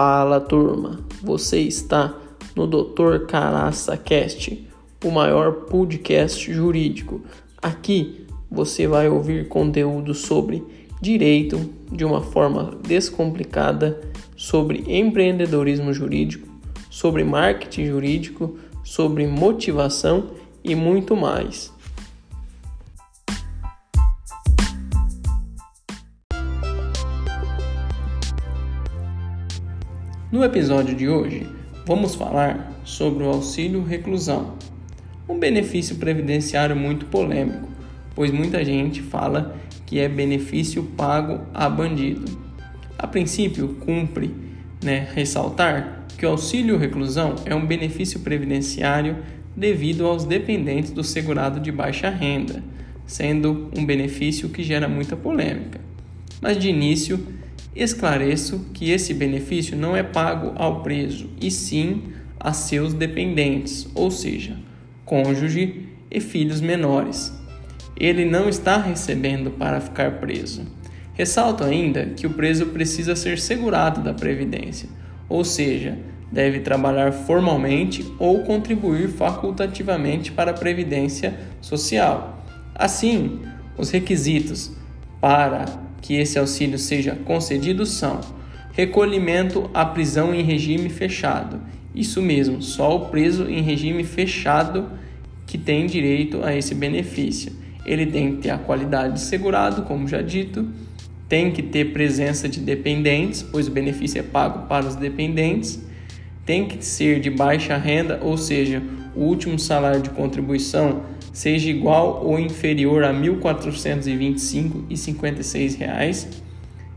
Fala turma, você está no Dr. Caraça Cast, o maior podcast jurídico. Aqui você vai ouvir conteúdo sobre direito de uma forma descomplicada, sobre empreendedorismo jurídico, sobre marketing jurídico, sobre motivação e muito mais. No episódio de hoje, vamos falar sobre o auxílio reclusão, um benefício previdenciário muito polêmico, pois muita gente fala que é benefício pago a bandido. A princípio, cumpre né, ressaltar que o auxílio reclusão é um benefício previdenciário devido aos dependentes do segurado de baixa renda, sendo um benefício que gera muita polêmica. Mas de início, Esclareço que esse benefício não é pago ao preso, e sim a seus dependentes, ou seja, cônjuge e filhos menores. Ele não está recebendo para ficar preso. Ressalto ainda que o preso precisa ser segurado da Previdência, ou seja, deve trabalhar formalmente ou contribuir facultativamente para a Previdência Social. Assim, os requisitos para que esse auxílio seja concedido são recolhimento à prisão em regime fechado. Isso mesmo, só o preso em regime fechado que tem direito a esse benefício. Ele tem que ter a qualidade de segurado, como já dito, tem que ter presença de dependentes, pois o benefício é pago para os dependentes, tem que ser de baixa renda, ou seja, o último salário de contribuição seja igual ou inferior a R$ 1.425,56,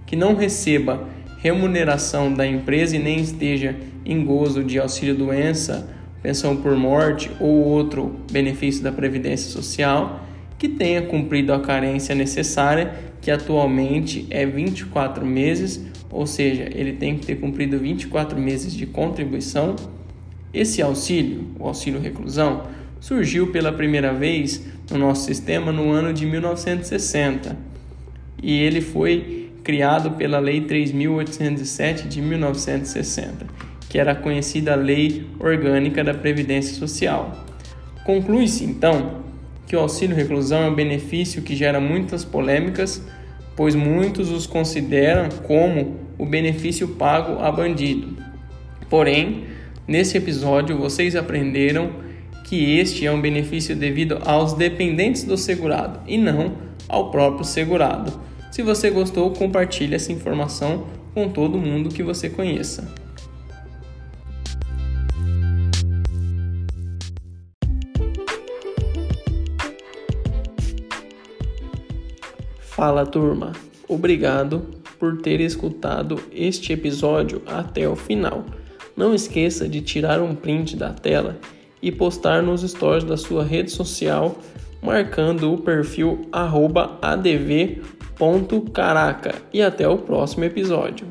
que não receba remuneração da empresa e nem esteja em gozo de auxílio-doença, pensão por morte ou outro benefício da Previdência Social, que tenha cumprido a carência necessária, que atualmente é 24 meses, ou seja, ele tem que ter cumprido 24 meses de contribuição. Esse auxílio, o auxílio reclusão, surgiu pela primeira vez no nosso sistema no ano de 1960 e ele foi criado pela Lei 3.807 de 1960, que era a conhecida Lei Orgânica da Previdência Social. Conclui-se então que o auxílio reclusão é um benefício que gera muitas polêmicas, pois muitos os consideram como o benefício pago a bandido. Porém, nesse episódio vocês aprenderam que este é um benefício devido aos dependentes do segurado e não ao próprio segurado. Se você gostou, compartilhe essa informação com todo mundo que você conheça. Fala turma, obrigado por ter escutado este episódio até o final. Não esqueça de tirar um print da tela e postar nos stories da sua rede social, marcando o perfil adv.caraca. E até o próximo episódio.